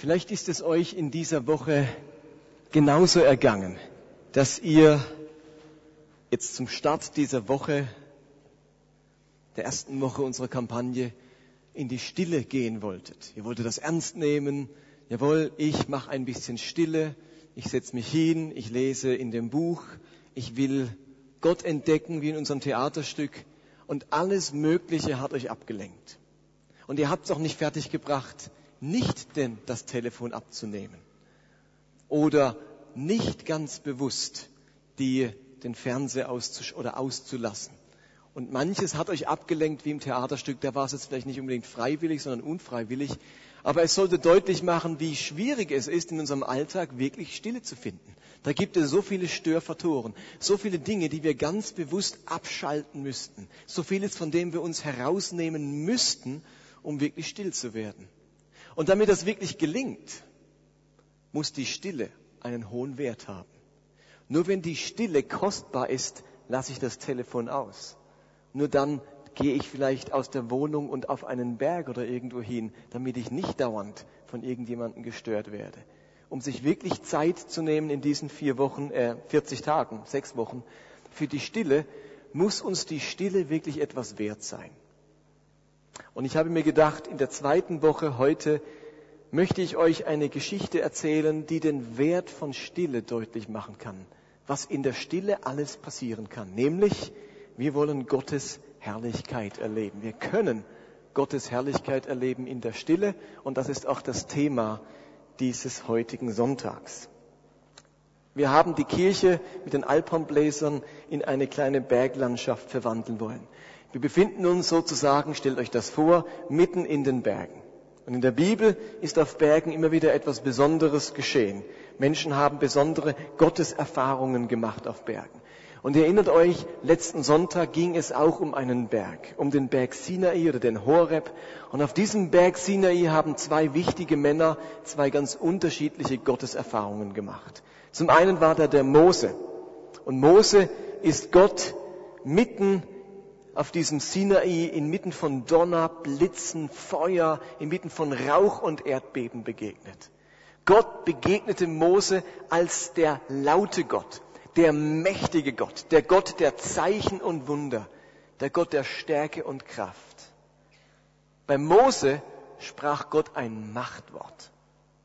Vielleicht ist es euch in dieser Woche genauso ergangen, dass ihr jetzt zum Start dieser Woche, der ersten Woche unserer Kampagne, in die Stille gehen wolltet. Ihr wolltet das ernst nehmen. Jawohl, ich mache ein bisschen Stille. Ich setze mich hin. Ich lese in dem Buch. Ich will Gott entdecken, wie in unserem Theaterstück. Und alles Mögliche hat euch abgelenkt. Und ihr habt es auch nicht fertiggebracht, nicht denn das Telefon abzunehmen. Oder nicht ganz bewusst die, den Fernseher auszusch oder auszulassen. Und manches hat euch abgelenkt wie im Theaterstück. Da war es jetzt vielleicht nicht unbedingt freiwillig, sondern unfreiwillig. Aber es sollte deutlich machen, wie schwierig es ist, in unserem Alltag wirklich Stille zu finden. Da gibt es so viele Störfaktoren, so viele Dinge, die wir ganz bewusst abschalten müssten. So vieles, von dem wir uns herausnehmen müssten, um wirklich still zu werden. Und damit das wirklich gelingt, muss die Stille einen hohen Wert haben. Nur wenn die Stille kostbar ist, lasse ich das Telefon aus. Nur dann gehe ich vielleicht aus der Wohnung und auf einen Berg oder irgendwo hin, damit ich nicht dauernd von irgendjemandem gestört werde. Um sich wirklich Zeit zu nehmen in diesen vier Wochen, äh, 40 Tagen, sechs Wochen, für die Stille, muss uns die Stille wirklich etwas wert sein. Und ich habe mir gedacht, in der zweiten Woche heute möchte ich euch eine Geschichte erzählen, die den Wert von Stille deutlich machen kann. Was in der Stille alles passieren kann. Nämlich, wir wollen Gottes Herrlichkeit erleben. Wir können Gottes Herrlichkeit erleben in der Stille und das ist auch das Thema dieses heutigen Sonntags. Wir haben die Kirche mit den Alphornbläsern in eine kleine Berglandschaft verwandeln wollen. Wir befinden uns sozusagen, stellt euch das vor, mitten in den Bergen. Und in der Bibel ist auf Bergen immer wieder etwas Besonderes geschehen. Menschen haben besondere Gotteserfahrungen gemacht auf Bergen. Und ihr erinnert euch, letzten Sonntag ging es auch um einen Berg, um den Berg Sinai oder den Horeb. Und auf diesem Berg Sinai haben zwei wichtige Männer zwei ganz unterschiedliche Gotteserfahrungen gemacht. Zum einen war da der Mose. Und Mose ist Gott mitten auf diesem Sinai inmitten von Donner, Blitzen, Feuer, inmitten von Rauch und Erdbeben begegnet. Gott begegnete Mose als der laute Gott der mächtige Gott, der Gott der Zeichen und Wunder, der Gott der Stärke und Kraft. Bei Mose sprach Gott ein Machtwort.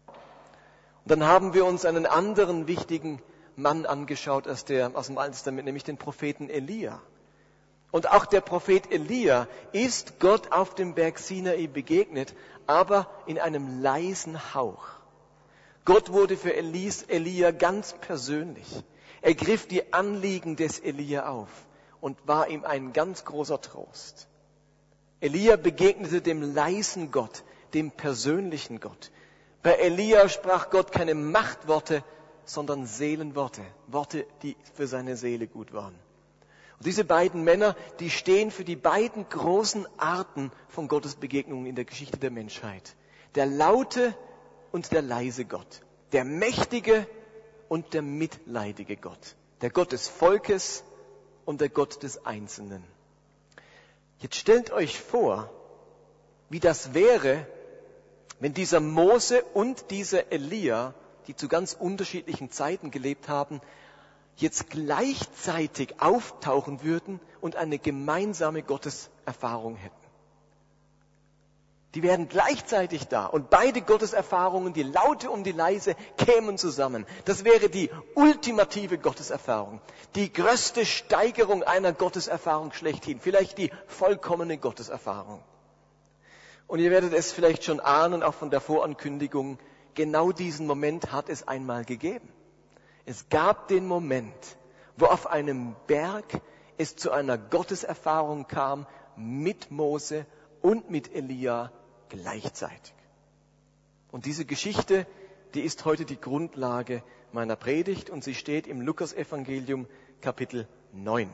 Und dann haben wir uns einen anderen wichtigen Mann angeschaut aus, der, aus dem Alten Testament, nämlich den Propheten Elia. Und auch der Prophet Elia ist Gott auf dem Berg Sinai begegnet, aber in einem leisen Hauch. Gott wurde für Elis, Elia ganz persönlich. Er griff die Anliegen des Elia auf und war ihm ein ganz großer Trost. Elia begegnete dem leisen Gott, dem persönlichen Gott. Bei Elia sprach Gott keine Machtworte, sondern Seelenworte, Worte, die für seine Seele gut waren. Und diese beiden Männer, die stehen für die beiden großen Arten von Gottes Begegnungen in der Geschichte der Menschheit. Der laute und der leise Gott. Der mächtige und der mitleidige Gott. Der Gott des Volkes und der Gott des Einzelnen. Jetzt stellt euch vor, wie das wäre, wenn dieser Mose und dieser Elia, die zu ganz unterschiedlichen Zeiten gelebt haben, jetzt gleichzeitig auftauchen würden und eine gemeinsame Gotteserfahrung hätten. Die werden gleichzeitig da und beide Gotteserfahrungen, die laute und die leise, kämen zusammen. Das wäre die ultimative Gotteserfahrung, die größte Steigerung einer Gotteserfahrung schlechthin, vielleicht die vollkommene Gotteserfahrung. Und ihr werdet es vielleicht schon ahnen, auch von der Vorankündigung, genau diesen Moment hat es einmal gegeben. Es gab den Moment, wo auf einem Berg es zu einer Gotteserfahrung kam mit Mose und mit Elia gleichzeitig. Und diese Geschichte, die ist heute die Grundlage meiner Predigt und sie steht im Lukasevangelium Kapitel 9.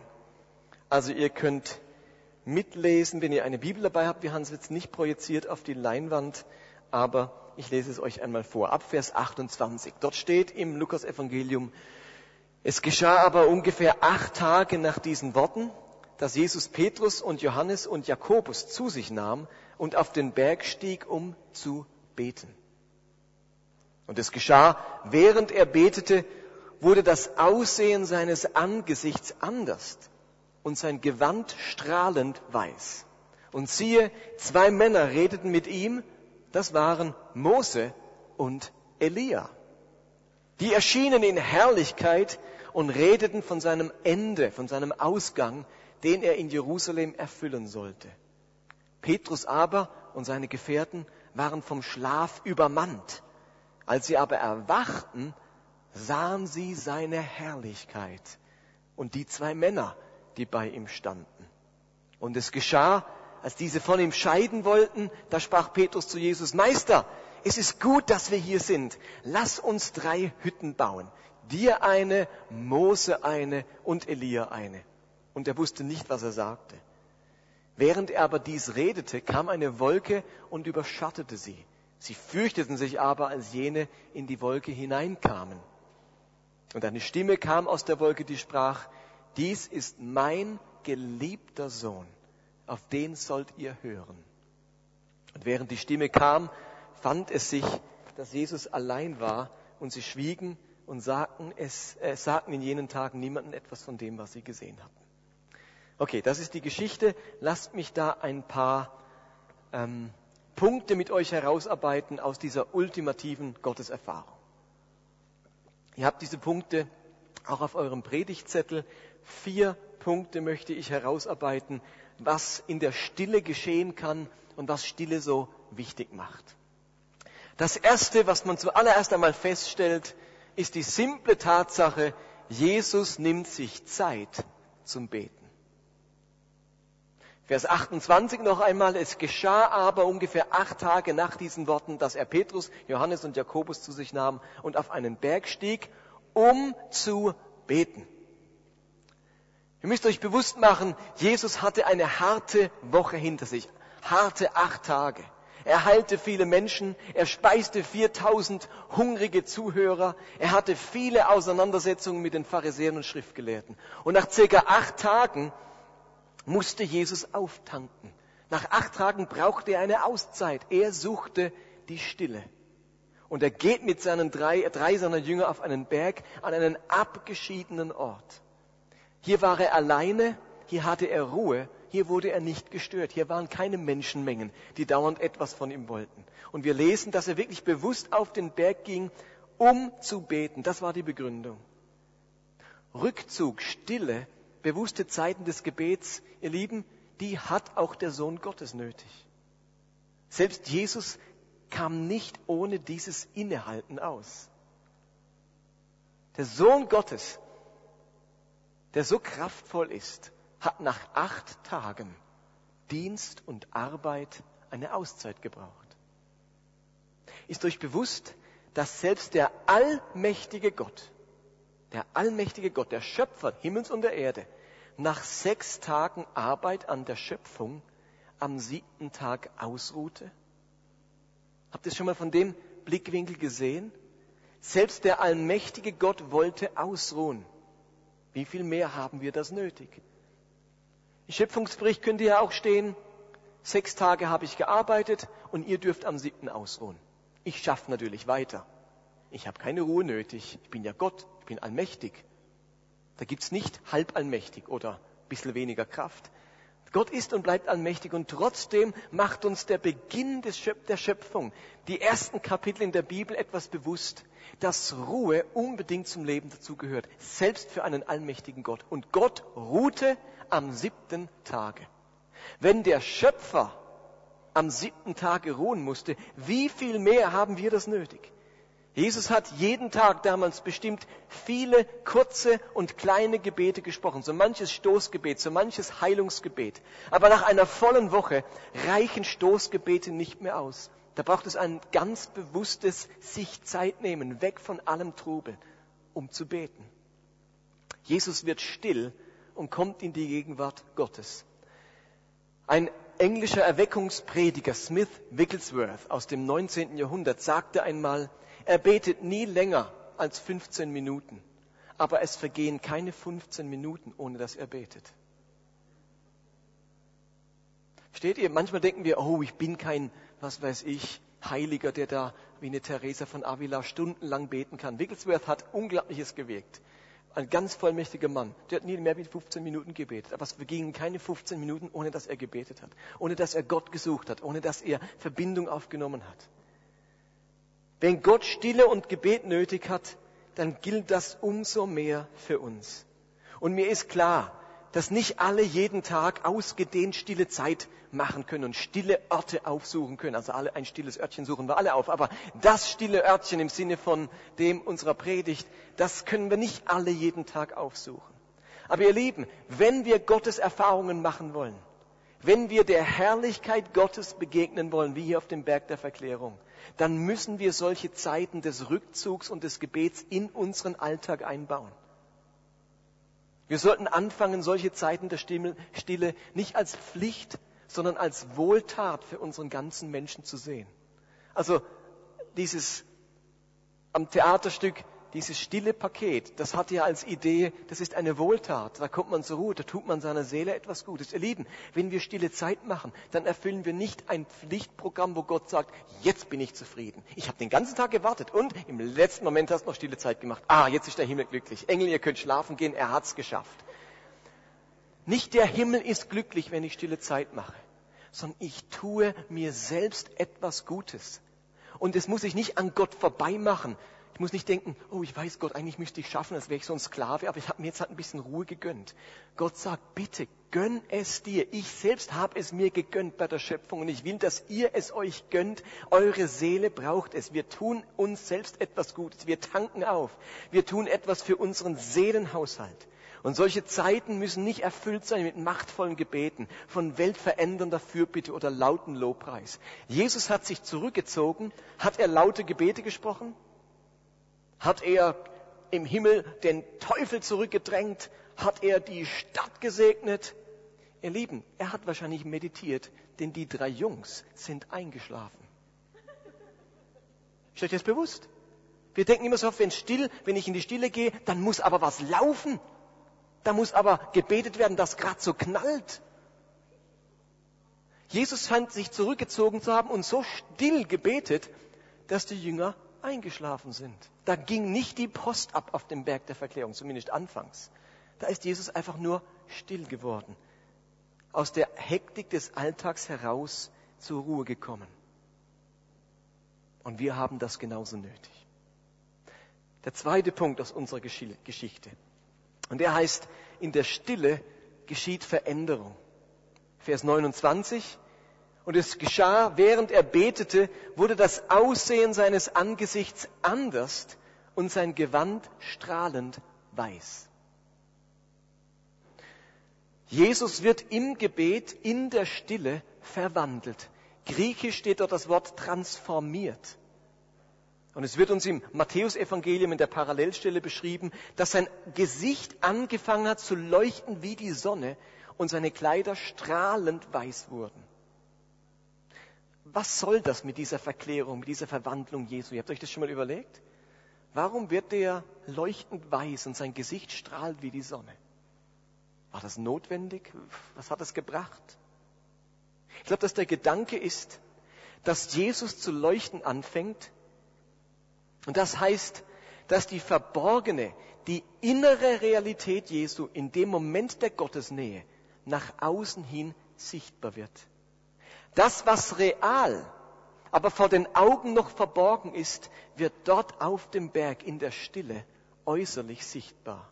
Also ihr könnt mitlesen, wenn ihr eine Bibel dabei habt. Wir haben es jetzt nicht projiziert auf die Leinwand, aber ich lese es euch einmal vor. Ab Vers 28. Dort steht im Lukasevangelium, es geschah aber ungefähr acht Tage nach diesen Worten, dass Jesus Petrus und Johannes und Jakobus zu sich nahm und auf den Berg stieg, um zu beten. Und es geschah, während er betete, wurde das Aussehen seines Angesichts anders und sein Gewand strahlend weiß. Und siehe, zwei Männer redeten mit ihm, das waren Mose und Elia. Die erschienen in Herrlichkeit und redeten von seinem Ende, von seinem Ausgang, den er in Jerusalem erfüllen sollte. Petrus aber und seine Gefährten waren vom Schlaf übermannt. Als sie aber erwachten, sahen sie seine Herrlichkeit und die zwei Männer, die bei ihm standen. Und es geschah, als diese von ihm scheiden wollten, da sprach Petrus zu Jesus, Meister, es ist gut, dass wir hier sind. Lass uns drei Hütten bauen. Dir eine, Mose eine und Elia eine. Und er wusste nicht, was er sagte. Während er aber dies redete, kam eine Wolke und überschattete sie. Sie fürchteten sich aber, als jene in die Wolke hineinkamen. Und eine Stimme kam aus der Wolke, die sprach, dies ist mein geliebter Sohn, auf den sollt ihr hören. Und während die Stimme kam, fand es sich, dass Jesus allein war und sie schwiegen und sagten, es, äh, sagten in jenen Tagen niemanden etwas von dem, was sie gesehen hatten. Okay, das ist die Geschichte. Lasst mich da ein paar ähm, Punkte mit euch herausarbeiten aus dieser ultimativen Gotteserfahrung. Ihr habt diese Punkte auch auf eurem Predigtzettel. Vier Punkte möchte ich herausarbeiten, was in der Stille geschehen kann und was Stille so wichtig macht. Das Erste, was man zuallererst einmal feststellt, ist die simple Tatsache, Jesus nimmt sich Zeit zum Beten. Vers 28 noch einmal, es geschah aber ungefähr acht Tage nach diesen Worten, dass er Petrus, Johannes und Jakobus zu sich nahm und auf einen Berg stieg, um zu beten. Ihr müsst euch bewusst machen, Jesus hatte eine harte Woche hinter sich, harte acht Tage. Er heilte viele Menschen, er speiste 4000 hungrige Zuhörer, er hatte viele Auseinandersetzungen mit den Pharisäern und Schriftgelehrten. Und nach circa acht Tagen musste Jesus auftanken. Nach acht Tagen brauchte er eine Auszeit. Er suchte die Stille. Und er geht mit seinen drei, drei seiner Jünger auf einen Berg an einen abgeschiedenen Ort. Hier war er alleine, hier hatte er Ruhe, hier wurde er nicht gestört. Hier waren keine Menschenmengen, die dauernd etwas von ihm wollten. Und wir lesen, dass er wirklich bewusst auf den Berg ging, um zu beten. Das war die Begründung. Rückzug, Stille bewusste Zeiten des Gebets, ihr Lieben, die hat auch der Sohn Gottes nötig. Selbst Jesus kam nicht ohne dieses Innehalten aus. Der Sohn Gottes, der so kraftvoll ist, hat nach acht Tagen Dienst und Arbeit eine Auszeit gebraucht. Ist euch bewusst, dass selbst der allmächtige Gott der allmächtige Gott, der Schöpfer Himmels und der Erde, nach sechs Tagen Arbeit an der Schöpfung am siebten Tag ausruhte? Habt ihr schon mal von dem Blickwinkel gesehen? Selbst der allmächtige Gott wollte ausruhen. Wie viel mehr haben wir das nötig? Im Schöpfungsbericht könnte ja auch stehen, sechs Tage habe ich gearbeitet und ihr dürft am siebten ausruhen. Ich schaffe natürlich weiter. Ich habe keine Ruhe nötig. Ich bin ja Gott bin allmächtig. Da gibt's nicht halb allmächtig oder ein bisschen weniger Kraft. Gott ist und bleibt allmächtig und trotzdem macht uns der Beginn der Schöpfung, die ersten Kapitel in der Bibel etwas bewusst, dass Ruhe unbedingt zum Leben dazugehört, selbst für einen allmächtigen Gott. Und Gott ruhte am siebten Tage. Wenn der Schöpfer am siebten Tage ruhen musste, wie viel mehr haben wir das nötig? Jesus hat jeden Tag damals bestimmt viele kurze und kleine Gebete gesprochen, so manches Stoßgebet, so manches Heilungsgebet. Aber nach einer vollen Woche reichen Stoßgebete nicht mehr aus. Da braucht es ein ganz bewusstes sich Zeit nehmen, weg von allem Trubel, um zu beten. Jesus wird still und kommt in die Gegenwart Gottes. Ein englischer Erweckungsprediger Smith Wigglesworth aus dem 19. Jahrhundert sagte einmal, er betet nie länger als 15 Minuten, aber es vergehen keine 15 Minuten, ohne dass er betet. Versteht ihr? Manchmal denken wir, oh, ich bin kein, was weiß ich, Heiliger, der da wie eine Teresa von Avila stundenlang beten kann. Wigglesworth hat Unglaubliches gewirkt. Ein ganz vollmächtiger Mann. Der hat nie mehr wie 15 Minuten gebetet. Aber es vergingen keine 15 Minuten, ohne dass er gebetet hat. Ohne dass er Gott gesucht hat. Ohne dass er Verbindung aufgenommen hat. Wenn Gott Stille und Gebet nötig hat, dann gilt das umso mehr für uns. Und mir ist klar, dass nicht alle jeden Tag ausgedehnt stille Zeit machen können und stille Orte aufsuchen können. Also alle ein stilles Örtchen suchen wir alle auf. Aber das stille Örtchen im Sinne von dem unserer Predigt, das können wir nicht alle jeden Tag aufsuchen. Aber ihr Lieben, wenn wir Gottes Erfahrungen machen wollen, wenn wir der Herrlichkeit Gottes begegnen wollen, wie hier auf dem Berg der Verklärung, dann müssen wir solche Zeiten des Rückzugs und des Gebets in unseren Alltag einbauen. Wir sollten anfangen, solche Zeiten der Stille nicht als Pflicht, sondern als Wohltat für unseren ganzen Menschen zu sehen. Also dieses am Theaterstück dieses stille Paket, das hat ja als Idee, das ist eine Wohltat. Da kommt man zur Ruhe, da tut man seiner Seele etwas Gutes. Ihr Lieben, wenn wir stille Zeit machen, dann erfüllen wir nicht ein Pflichtprogramm, wo Gott sagt, jetzt bin ich zufrieden. Ich habe den ganzen Tag gewartet und im letzten Moment hast du noch stille Zeit gemacht. Ah, jetzt ist der Himmel glücklich. Engel, ihr könnt schlafen gehen, er hat's geschafft. Nicht der Himmel ist glücklich, wenn ich stille Zeit mache, sondern ich tue mir selbst etwas Gutes. Und es muss ich nicht an Gott vorbei machen, ich muss nicht denken, oh, ich weiß Gott, eigentlich müsste ich schaffen, als wäre ich so ein Sklave, aber ich habe mir jetzt halt ein bisschen Ruhe gegönnt. Gott sagt, bitte, gönn es dir. Ich selbst habe es mir gegönnt bei der Schöpfung und ich will, dass ihr es euch gönnt. Eure Seele braucht es. Wir tun uns selbst etwas Gutes. Wir tanken auf. Wir tun etwas für unseren Seelenhaushalt. Und solche Zeiten müssen nicht erfüllt sein mit machtvollen Gebeten, von weltverändernder Fürbitte oder lauten Lobpreis. Jesus hat sich zurückgezogen. Hat er laute Gebete gesprochen? Hat er im Himmel den Teufel zurückgedrängt? Hat er die Stadt gesegnet? Ihr Lieben, er hat wahrscheinlich meditiert, denn die drei Jungs sind eingeschlafen. Ist euch das bewusst? Wir denken immer so, wenn still, wenn ich in die Stille gehe, dann muss aber was laufen. Da muss aber gebetet werden, dass gerade so knallt. Jesus fand sich zurückgezogen zu haben und so still gebetet, dass die Jünger eingeschlafen sind. Da ging nicht die Post ab auf dem Berg der Verklärung, zumindest anfangs. Da ist Jesus einfach nur still geworden, aus der Hektik des Alltags heraus zur Ruhe gekommen. Und wir haben das genauso nötig. Der zweite Punkt aus unserer Geschichte. Und der heißt, in der Stille geschieht Veränderung. Vers 29. Und es geschah, während er betete, wurde das Aussehen seines Angesichts anders und sein Gewand strahlend weiß. Jesus wird im Gebet, in der Stille verwandelt. Griechisch steht dort das Wort transformiert. Und es wird uns im Matthäusevangelium in der Parallelstelle beschrieben, dass sein Gesicht angefangen hat zu leuchten wie die Sonne und seine Kleider strahlend weiß wurden was soll das mit dieser Verklärung, mit dieser Verwandlung Jesu? Ihr habt euch das schon mal überlegt? Warum wird der leuchtend weiß und sein Gesicht strahlt wie die Sonne? War das notwendig? Was hat das gebracht? Ich glaube, dass der Gedanke ist, dass Jesus zu leuchten anfängt. Und das heißt, dass die verborgene, die innere Realität Jesu in dem Moment der Gottesnähe nach außen hin sichtbar wird. Das, was real, aber vor den Augen noch verborgen ist, wird dort auf dem Berg in der Stille äußerlich sichtbar.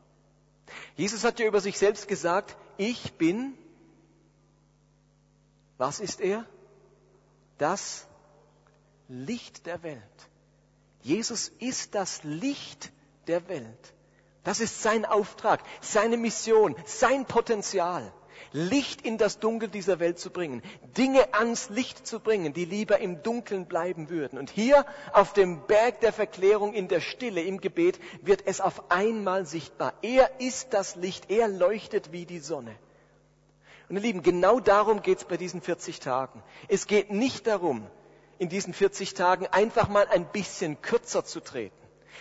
Jesus hat ja über sich selbst gesagt, ich bin, was ist er? Das Licht der Welt. Jesus ist das Licht der Welt. Das ist sein Auftrag, seine Mission, sein Potenzial. Licht in das Dunkel dieser Welt zu bringen, Dinge ans Licht zu bringen, die lieber im Dunkeln bleiben würden. Und hier auf dem Berg der Verklärung in der Stille, im Gebet, wird es auf einmal sichtbar. Er ist das Licht, er leuchtet wie die Sonne. Und ihr Lieben, genau darum geht es bei diesen 40 Tagen. Es geht nicht darum, in diesen 40 Tagen einfach mal ein bisschen kürzer zu treten.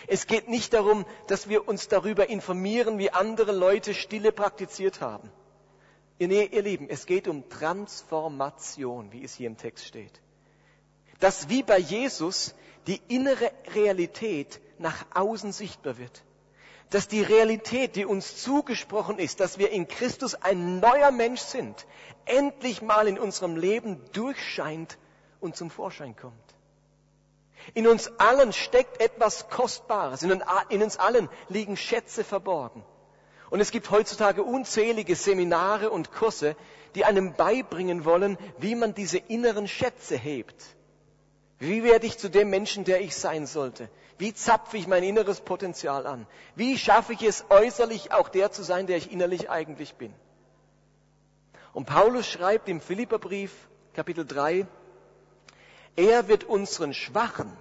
Es geht nicht darum, dass wir uns darüber informieren, wie andere Leute Stille praktiziert haben. Ihr Lieben, es geht um Transformation, wie es hier im Text steht. dass wie bei Jesus die innere Realität nach außen sichtbar wird. Dass die Realität, die uns zugesprochen ist, dass wir in Christus ein neuer Mensch sind, endlich mal in unserem Leben durchscheint und zum Vorschein kommt. In uns allen steckt etwas Kostbares. In uns allen liegen Schätze verborgen. Und es gibt heutzutage unzählige Seminare und Kurse, die einem beibringen wollen, wie man diese inneren Schätze hebt. Wie werde ich zu dem Menschen, der ich sein sollte? Wie zapfe ich mein inneres Potenzial an? Wie schaffe ich es äußerlich auch der zu sein, der ich innerlich eigentlich bin? Und Paulus schreibt im Philipperbrief, Kapitel 3, er wird unseren schwachen,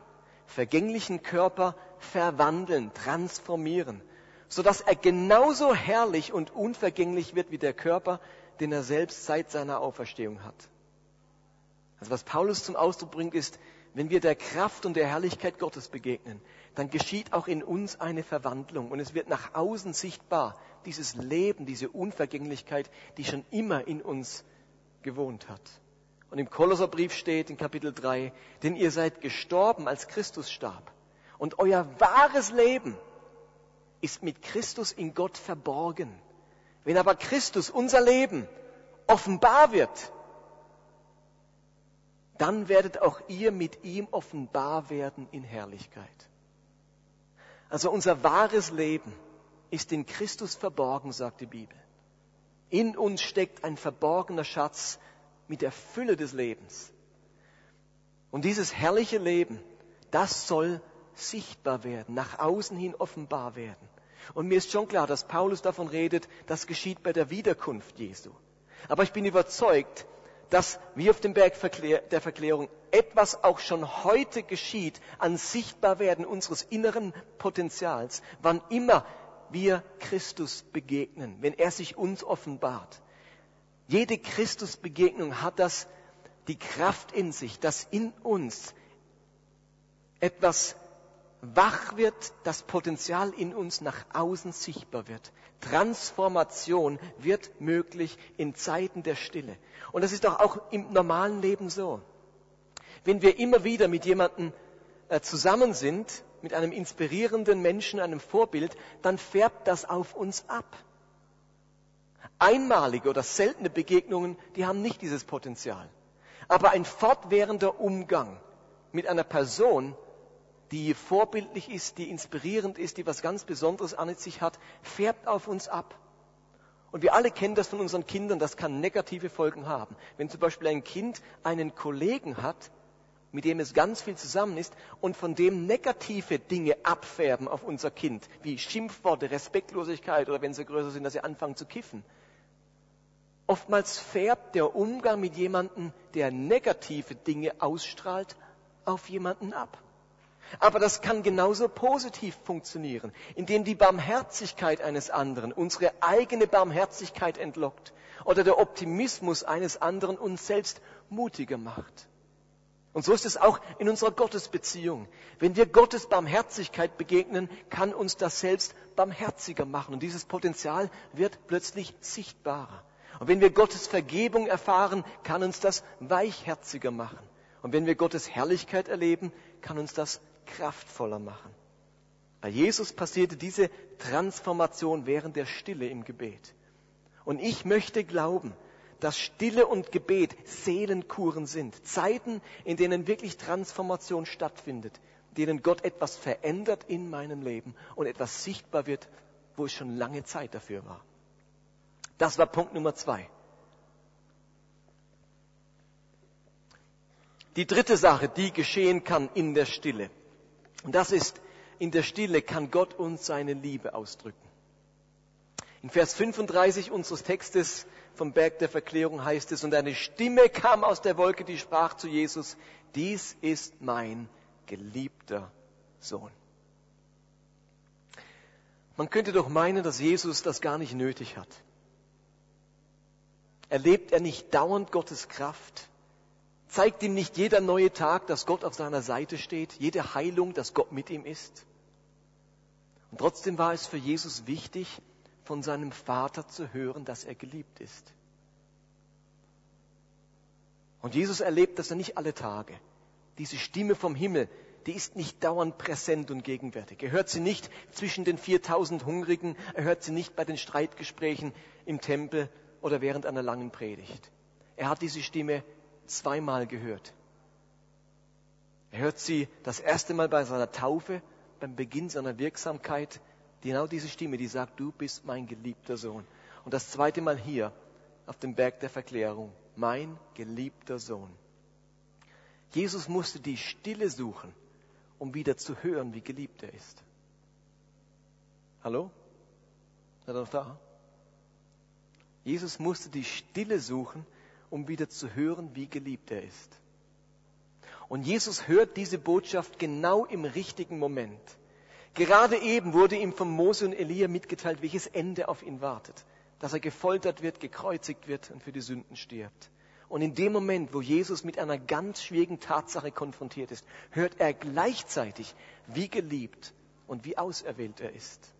vergänglichen Körper verwandeln, transformieren, sodass er genauso herrlich und unvergänglich wird wie der Körper, den er selbst seit seiner Auferstehung hat. Also was Paulus zum Ausdruck bringt, ist, wenn wir der Kraft und der Herrlichkeit Gottes begegnen, dann geschieht auch in uns eine Verwandlung und es wird nach außen sichtbar, dieses Leben, diese Unvergänglichkeit, die schon immer in uns gewohnt hat. Und im Kolosserbrief steht in Kapitel 3, denn ihr seid gestorben, als Christus starb. Und euer wahres Leben ist mit Christus in Gott verborgen. Wenn aber Christus, unser Leben, offenbar wird, dann werdet auch ihr mit ihm offenbar werden in Herrlichkeit. Also unser wahres Leben ist in Christus verborgen, sagt die Bibel. In uns steckt ein verborgener Schatz mit der Fülle des Lebens. Und dieses herrliche Leben, das soll sichtbar werden, nach außen hin offenbar werden. Und mir ist schon klar, dass Paulus davon redet, das geschieht bei der Wiederkunft Jesu. Aber ich bin überzeugt, dass, wie auf dem Berg der Verklärung, etwas auch schon heute geschieht an Sichtbarwerden unseres inneren Potenzials, wann immer wir Christus begegnen, wenn er sich uns offenbart. Jede Christusbegegnung hat das die Kraft in sich, dass in uns etwas wach wird, das Potenzial in uns nach außen sichtbar wird. Transformation wird möglich in Zeiten der Stille. Und das ist doch auch im normalen Leben so. Wenn wir immer wieder mit jemandem äh, zusammen sind, mit einem inspirierenden Menschen, einem Vorbild, dann färbt das auf uns ab. Einmalige oder seltene Begegnungen, die haben nicht dieses Potenzial. Aber ein fortwährender Umgang mit einer Person, die vorbildlich ist, die inspirierend ist, die was ganz Besonderes an sich hat, färbt auf uns ab. Und wir alle kennen das von unseren Kindern, das kann negative Folgen haben. Wenn zum Beispiel ein Kind einen Kollegen hat, mit dem es ganz viel zusammen ist und von dem negative Dinge abfärben auf unser Kind, wie Schimpfworte, Respektlosigkeit oder wenn sie größer sind, dass sie anfangen zu kiffen. Oftmals färbt der Umgang mit jemandem, der negative Dinge ausstrahlt, auf jemanden ab. Aber das kann genauso positiv funktionieren, indem die Barmherzigkeit eines anderen unsere eigene Barmherzigkeit entlockt oder der Optimismus eines anderen uns selbst mutiger macht. Und so ist es auch in unserer Gottesbeziehung. Wenn wir Gottes Barmherzigkeit begegnen, kann uns das selbst barmherziger machen. Und dieses Potenzial wird plötzlich sichtbarer. Und wenn wir Gottes Vergebung erfahren, kann uns das weichherziger machen. Und wenn wir Gottes Herrlichkeit erleben, kann uns das kraftvoller machen. Bei Jesus passierte diese Transformation während der Stille im Gebet. Und ich möchte glauben, dass Stille und Gebet Seelenkuren sind. Zeiten, in denen wirklich Transformation stattfindet, in denen Gott etwas verändert in meinem Leben und etwas sichtbar wird, wo es schon lange Zeit dafür war. Das war Punkt Nummer zwei. Die dritte Sache, die geschehen kann in der Stille. Und das ist, in der Stille kann Gott uns seine Liebe ausdrücken. In Vers 35 unseres Textes vom Berg der Verklärung heißt es, und eine Stimme kam aus der Wolke, die sprach zu Jesus, dies ist mein geliebter Sohn. Man könnte doch meinen, dass Jesus das gar nicht nötig hat. Erlebt er nicht dauernd Gottes Kraft? Zeigt ihm nicht jeder neue Tag, dass Gott auf seiner Seite steht, jede Heilung, dass Gott mit ihm ist? Und trotzdem war es für Jesus wichtig, von seinem Vater zu hören, dass er geliebt ist. Und Jesus erlebt das ja nicht alle Tage. Diese Stimme vom Himmel, die ist nicht dauernd präsent und gegenwärtig. Er hört sie nicht zwischen den 4000 Hungrigen, er hört sie nicht bei den Streitgesprächen im Tempel oder während einer langen Predigt. Er hat diese Stimme zweimal gehört. Er hört sie das erste Mal bei seiner Taufe, beim Beginn seiner Wirksamkeit, genau diese Stimme, die sagt, du bist mein geliebter Sohn. Und das zweite Mal hier auf dem Berg der Verklärung, mein geliebter Sohn. Jesus musste die Stille suchen, um wieder zu hören, wie geliebt er ist. Hallo? Seid ihr noch da? Jesus musste die Stille suchen, um wieder zu hören, wie geliebt er ist. Und Jesus hört diese Botschaft genau im richtigen Moment. Gerade eben wurde ihm von Mose und Elia mitgeteilt, welches Ende auf ihn wartet. Dass er gefoltert wird, gekreuzigt wird und für die Sünden stirbt. Und in dem Moment, wo Jesus mit einer ganz schwierigen Tatsache konfrontiert ist, hört er gleichzeitig, wie geliebt und wie auserwählt er ist.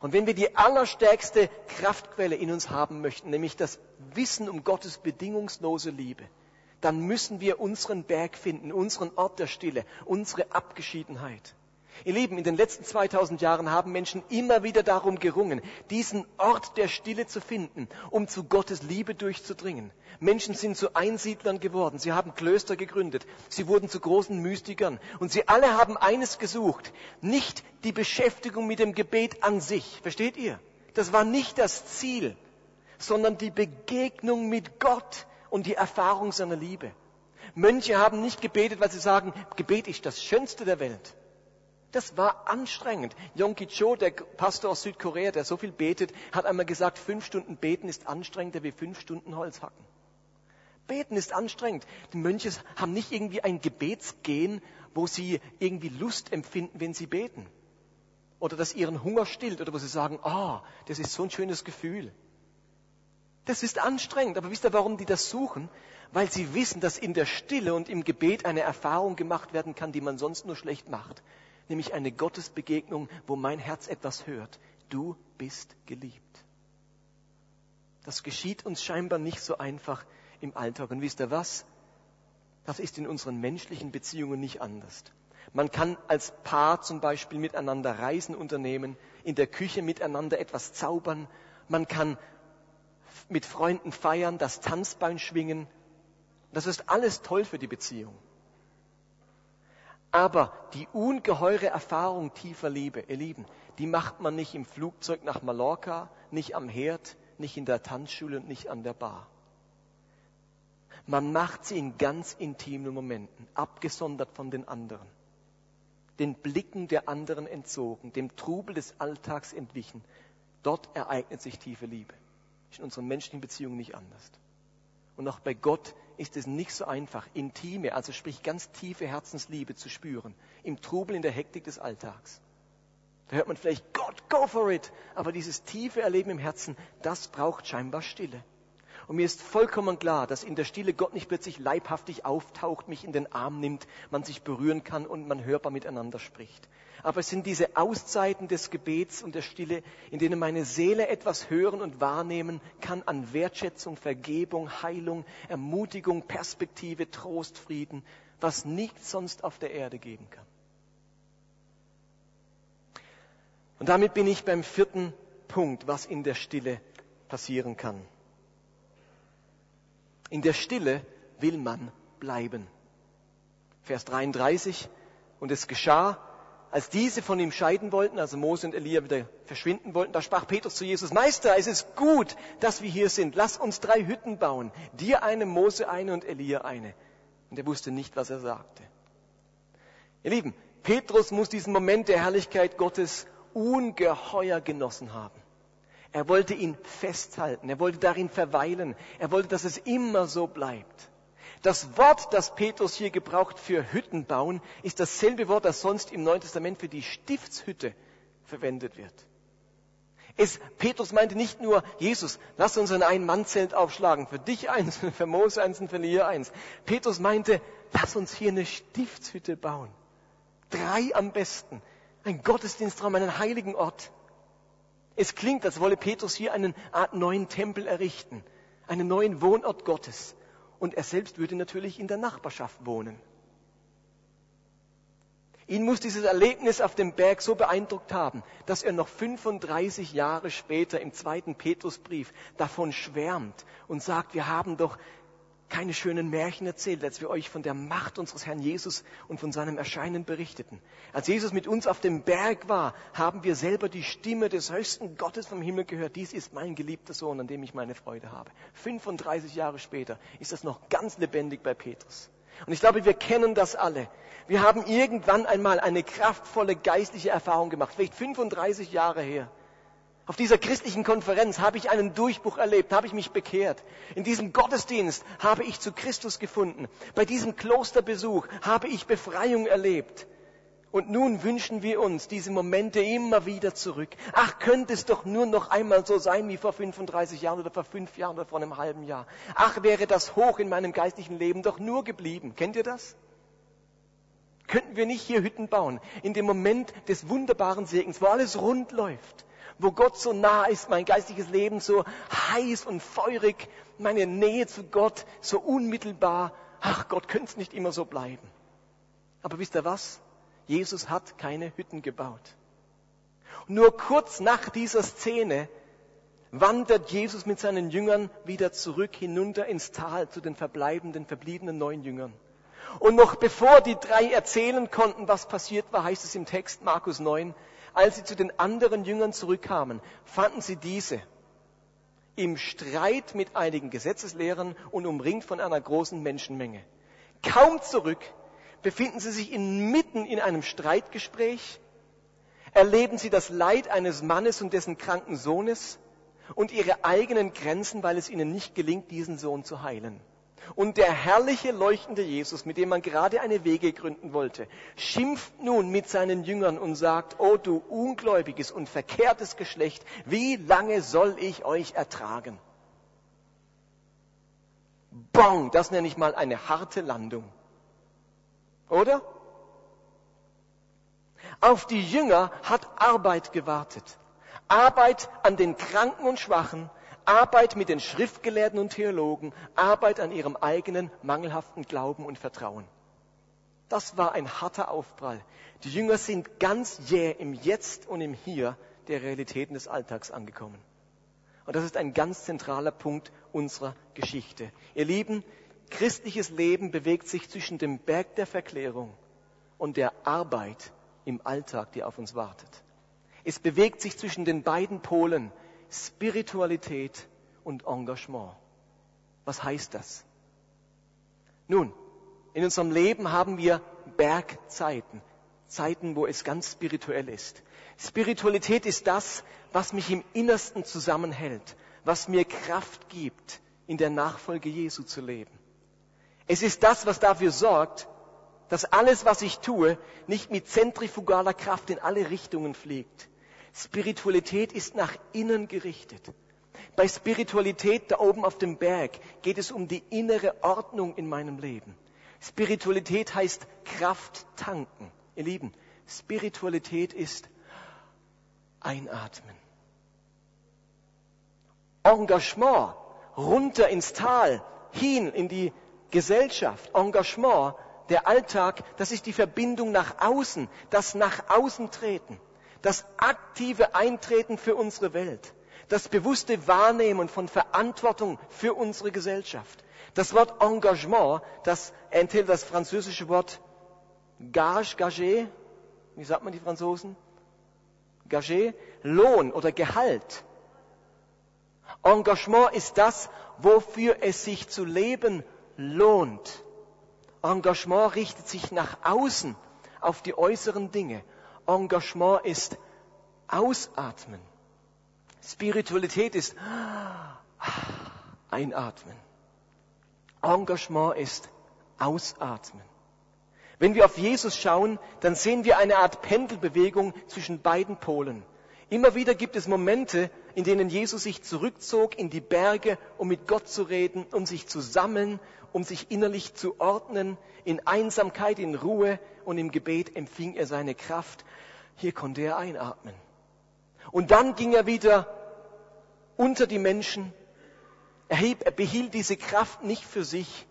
Und wenn wir die allerstärkste Kraftquelle in uns haben möchten, nämlich das Wissen um Gottes bedingungslose Liebe, dann müssen wir unseren Berg finden, unseren Ort der Stille, unsere Abgeschiedenheit. Ihr Lieben, in den letzten 2000 Jahren haben Menschen immer wieder darum gerungen, diesen Ort der Stille zu finden, um zu Gottes Liebe durchzudringen. Menschen sind zu Einsiedlern geworden, sie haben Klöster gegründet, sie wurden zu großen Mystikern und sie alle haben eines gesucht, nicht die Beschäftigung mit dem Gebet an sich, versteht ihr? Das war nicht das Ziel, sondern die Begegnung mit Gott und die Erfahrung seiner Liebe. Mönche haben nicht gebetet, weil sie sagen, Gebet ist das Schönste der Welt. Das war anstrengend. Yongki Cho, der Pastor aus Südkorea, der so viel betet, hat einmal gesagt, fünf Stunden beten ist anstrengender wie fünf Stunden Holz hacken. Beten ist anstrengend. Die Mönche haben nicht irgendwie ein Gebetsgehen, wo sie irgendwie Lust empfinden, wenn sie beten. Oder das ihren Hunger stillt. Oder wo sie sagen, ah, oh, das ist so ein schönes Gefühl. Das ist anstrengend. Aber wisst ihr, warum die das suchen? Weil sie wissen, dass in der Stille und im Gebet eine Erfahrung gemacht werden kann, die man sonst nur schlecht macht nämlich eine Gottesbegegnung, wo mein Herz etwas hört. Du bist geliebt. Das geschieht uns scheinbar nicht so einfach im Alltag. Und wisst ihr was? Das ist in unseren menschlichen Beziehungen nicht anders. Man kann als Paar zum Beispiel miteinander Reisen unternehmen, in der Küche miteinander etwas zaubern. Man kann mit Freunden feiern, das Tanzbein schwingen. Das ist alles toll für die Beziehung. Aber die ungeheure Erfahrung tiefer Liebe, ihr Lieben, die macht man nicht im Flugzeug nach Mallorca, nicht am Herd, nicht in der Tanzschule und nicht an der Bar. Man macht sie in ganz intimen Momenten, abgesondert von den anderen, den Blicken der anderen entzogen, dem Trubel des Alltags entwichen. Dort ereignet sich tiefe Liebe. Ist in unseren menschlichen Beziehungen nicht anders. Und auch bei Gott ist es nicht so einfach, intime, also sprich ganz tiefe Herzensliebe zu spüren, im Trubel, in der Hektik des Alltags. Da hört man vielleicht, Gott, go for it. Aber dieses tiefe Erleben im Herzen, das braucht scheinbar Stille. Und mir ist vollkommen klar, dass in der Stille Gott nicht plötzlich leibhaftig auftaucht, mich in den Arm nimmt, man sich berühren kann und man hörbar miteinander spricht. Aber es sind diese Auszeiten des Gebets und der Stille, in denen meine Seele etwas hören und wahrnehmen kann an Wertschätzung, Vergebung, Heilung, Ermutigung, Perspektive, Trost, Frieden, was nichts sonst auf der Erde geben kann. Und damit bin ich beim vierten Punkt, was in der Stille passieren kann. In der Stille will man bleiben. Vers 33. Und es geschah, als diese von ihm scheiden wollten, also Mose und Elia wieder verschwinden wollten, da sprach Petrus zu Jesus, Meister, es ist gut, dass wir hier sind. Lass uns drei Hütten bauen. Dir eine, Mose eine und Elia eine. Und er wusste nicht, was er sagte. Ihr Lieben, Petrus muss diesen Moment der Herrlichkeit Gottes ungeheuer genossen haben. Er wollte ihn festhalten, er wollte darin verweilen, er wollte, dass es immer so bleibt. Das Wort, das Petrus hier gebraucht für Hütten bauen, ist dasselbe Wort, das sonst im Neuen Testament für die Stiftshütte verwendet wird. Es, Petrus meinte nicht nur, Jesus, lass uns ein Ein-Mann-Zelt aufschlagen, für dich eins, für Mose eins und für Elia eins. Petrus meinte, lass uns hier eine Stiftshütte bauen. Drei am besten. Ein Gottesdienstraum, einen heiligen Ort. Es klingt, als wolle Petrus hier einen Art neuen Tempel errichten, einen neuen Wohnort Gottes. Und er selbst würde natürlich in der Nachbarschaft wohnen. Ihn muss dieses Erlebnis auf dem Berg so beeindruckt haben, dass er noch 35 Jahre später im zweiten Petrusbrief davon schwärmt und sagt, wir haben doch keine schönen Märchen erzählt, als wir euch von der Macht unseres Herrn Jesus und von seinem Erscheinen berichteten. Als Jesus mit uns auf dem Berg war, haben wir selber die Stimme des höchsten Gottes vom Himmel gehört. Dies ist mein geliebter Sohn, an dem ich meine Freude habe. 35 Jahre später ist das noch ganz lebendig bei Petrus. Und ich glaube, wir kennen das alle. Wir haben irgendwann einmal eine kraftvolle geistliche Erfahrung gemacht, vielleicht 35 Jahre her. Auf dieser christlichen Konferenz habe ich einen Durchbruch erlebt, habe ich mich bekehrt. In diesem Gottesdienst habe ich zu Christus gefunden. Bei diesem Klosterbesuch habe ich Befreiung erlebt. Und nun wünschen wir uns diese Momente immer wieder zurück. Ach, könnte es doch nur noch einmal so sein wie vor 35 Jahren oder vor fünf Jahren oder vor einem halben Jahr. Ach, wäre das hoch in meinem geistlichen Leben doch nur geblieben. Kennt ihr das? Könnten wir nicht hier Hütten bauen, in dem Moment des wunderbaren Segens, wo alles rund läuft, wo Gott so nah ist, mein geistliches Leben so heiß und feurig, meine Nähe zu Gott so unmittelbar. Ach Gott, könnte es nicht immer so bleiben. Aber wisst ihr was? Jesus hat keine Hütten gebaut. Nur kurz nach dieser Szene wandert Jesus mit seinen Jüngern wieder zurück hinunter ins Tal zu den verbleibenden, verbliebenen neun Jüngern. Und noch bevor die drei erzählen konnten, was passiert war, heißt es im Text Markus 9, als sie zu den anderen Jüngern zurückkamen, fanden sie diese im Streit mit einigen Gesetzeslehrern und umringt von einer großen Menschenmenge. Kaum zurück befinden sie sich inmitten in einem Streitgespräch, erleben sie das Leid eines Mannes und dessen kranken Sohnes und ihre eigenen Grenzen, weil es ihnen nicht gelingt, diesen Sohn zu heilen. Und der herrliche, leuchtende Jesus, mit dem man gerade eine Wege gründen wollte, schimpft nun mit seinen Jüngern und sagt, oh du ungläubiges und verkehrtes Geschlecht, wie lange soll ich euch ertragen? Bong, das nenne ich mal eine harte Landung. Oder? Auf die Jünger hat Arbeit gewartet. Arbeit an den Kranken und Schwachen, Arbeit mit den Schriftgelehrten und Theologen, Arbeit an ihrem eigenen mangelhaften Glauben und Vertrauen. Das war ein harter Aufprall. Die Jünger sind ganz jäh im Jetzt und im Hier der Realitäten des Alltags angekommen. Und das ist ein ganz zentraler Punkt unserer Geschichte. Ihr Lieben, Christliches Leben bewegt sich zwischen dem Berg der Verklärung und der Arbeit im Alltag, die auf uns wartet. Es bewegt sich zwischen den beiden Polen Spiritualität und Engagement. Was heißt das? Nun, in unserem Leben haben wir Bergzeiten, Zeiten, wo es ganz spirituell ist. Spiritualität ist das, was mich im Innersten zusammenhält, was mir Kraft gibt, in der Nachfolge Jesu zu leben. Es ist das, was dafür sorgt, dass alles, was ich tue, nicht mit zentrifugaler Kraft in alle Richtungen fliegt. Spiritualität ist nach innen gerichtet. Bei Spiritualität da oben auf dem Berg geht es um die innere Ordnung in meinem Leben. Spiritualität heißt Kraft tanken. Ihr Lieben, Spiritualität ist einatmen. Engagement runter ins Tal, hin in die Gesellschaft, Engagement, der Alltag, das ist die Verbindung nach außen, das nach außen treten, das aktive Eintreten für unsere Welt, das bewusste Wahrnehmen von Verantwortung für unsere Gesellschaft. Das Wort Engagement, das enthält das französische Wort Gage, Gage, wie sagt man die Franzosen? Gage, Lohn oder Gehalt. Engagement ist das, wofür es sich zu leben lohnt. Engagement richtet sich nach außen auf die äußeren Dinge. Engagement ist ausatmen. Spiritualität ist einatmen. Engagement ist ausatmen. Wenn wir auf Jesus schauen, dann sehen wir eine Art Pendelbewegung zwischen beiden Polen. Immer wieder gibt es Momente, in denen Jesus sich zurückzog in die Berge, um mit Gott zu reden, um sich zu sammeln, um sich innerlich zu ordnen. In Einsamkeit, in Ruhe und im Gebet empfing er seine Kraft. Hier konnte er einatmen. Und dann ging er wieder unter die Menschen. Er, behielt diese Kraft nicht für sich,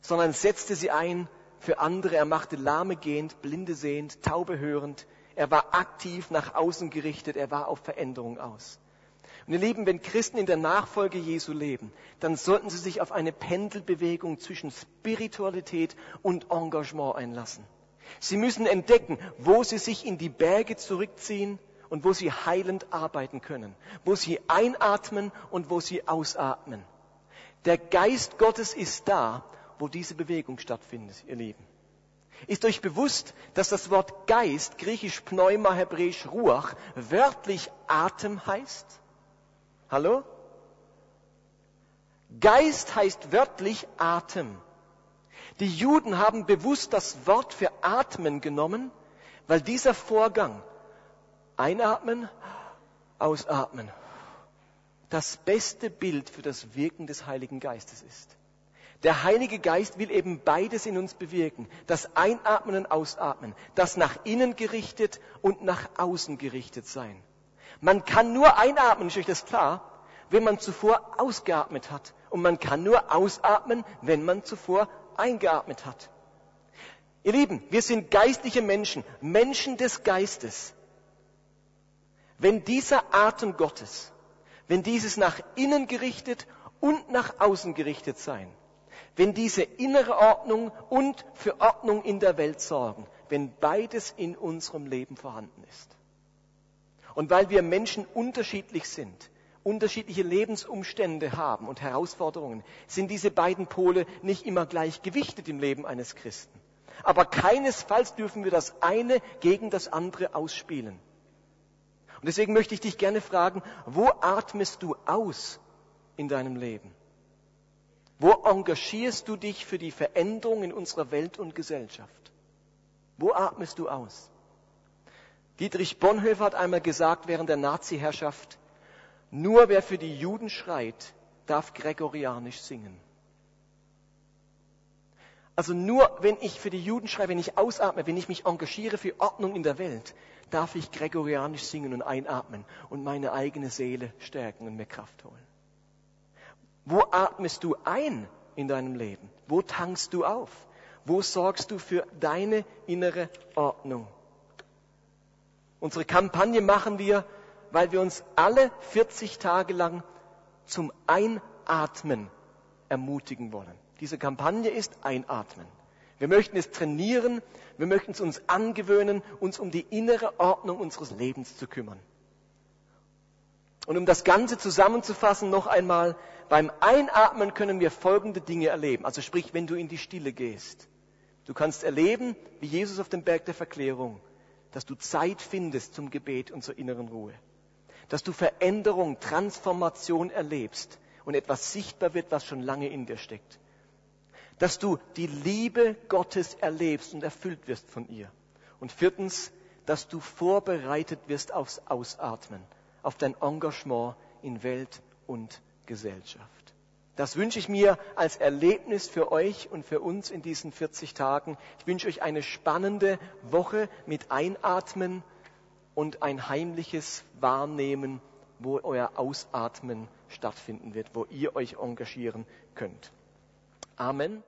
sondern setzte sie ein für andere. Er machte Lahme gehend, Blinde sehend, Taube hörend. Er war aktiv nach außen gerichtet. Er war auf Veränderung aus. Und ihr Lieben, wenn Christen in der Nachfolge Jesu leben, dann sollten sie sich auf eine Pendelbewegung zwischen Spiritualität und Engagement einlassen. Sie müssen entdecken, wo sie sich in die Berge zurückziehen und wo sie heilend arbeiten können, wo sie einatmen und wo sie ausatmen. Der Geist Gottes ist da, wo diese Bewegung stattfindet, ihr Lieben. Ist euch bewusst, dass das Wort Geist, griechisch Pneuma, hebräisch Ruach, wörtlich Atem heißt? Hallo? Geist heißt wörtlich Atem. Die Juden haben bewusst das Wort für Atmen genommen, weil dieser Vorgang Einatmen, ausatmen. Das beste Bild für das Wirken des Heiligen Geistes ist. Der Heilige Geist will eben beides in uns bewirken. Das Einatmen und Ausatmen. Das nach innen gerichtet und nach außen gerichtet sein. Man kann nur einatmen, ist euch das klar, wenn man zuvor ausgeatmet hat. Und man kann nur ausatmen, wenn man zuvor eingeatmet hat. Ihr Lieben, wir sind geistliche Menschen, Menschen des Geistes. Wenn dieser Atem Gottes, wenn dieses nach innen gerichtet und nach außen gerichtet sein, wenn diese innere Ordnung und für Ordnung in der Welt sorgen, wenn beides in unserem Leben vorhanden ist. Und weil wir Menschen unterschiedlich sind, unterschiedliche Lebensumstände haben und Herausforderungen, sind diese beiden Pole nicht immer gleich gewichtet im Leben eines Christen. Aber keinesfalls dürfen wir das eine gegen das andere ausspielen. Und deswegen möchte ich dich gerne fragen, wo atmest du aus in deinem Leben? Wo engagierst du dich für die Veränderung in unserer Welt und Gesellschaft? Wo atmest du aus? Dietrich Bonhoeffer hat einmal gesagt während der Nazi-Herrschaft, nur wer für die Juden schreit, darf gregorianisch singen. Also nur wenn ich für die Juden schreibe, wenn ich ausatme, wenn ich mich engagiere für Ordnung in der Welt, darf ich gregorianisch singen und einatmen und meine eigene Seele stärken und mir Kraft holen. Wo atmest du ein in deinem Leben? Wo tankst du auf? Wo sorgst du für deine innere Ordnung? Unsere Kampagne machen wir, weil wir uns alle 40 Tage lang zum Einatmen ermutigen wollen. Diese Kampagne ist Einatmen. Wir möchten es trainieren, wir möchten es uns angewöhnen, uns um die innere Ordnung unseres Lebens zu kümmern. Und um das Ganze zusammenzufassen noch einmal, beim Einatmen können wir folgende Dinge erleben. Also sprich, wenn du in die Stille gehst. Du kannst erleben, wie Jesus auf dem Berg der Verklärung, dass du Zeit findest zum Gebet und zur inneren Ruhe. Dass du Veränderung, Transformation erlebst und etwas sichtbar wird, was schon lange in dir steckt dass du die Liebe Gottes erlebst und erfüllt wirst von ihr. Und viertens, dass du vorbereitet wirst aufs Ausatmen, auf dein Engagement in Welt und Gesellschaft. Das wünsche ich mir als Erlebnis für euch und für uns in diesen 40 Tagen. Ich wünsche euch eine spannende Woche mit Einatmen und ein heimliches Wahrnehmen, wo euer Ausatmen stattfinden wird, wo ihr euch engagieren könnt. Amen.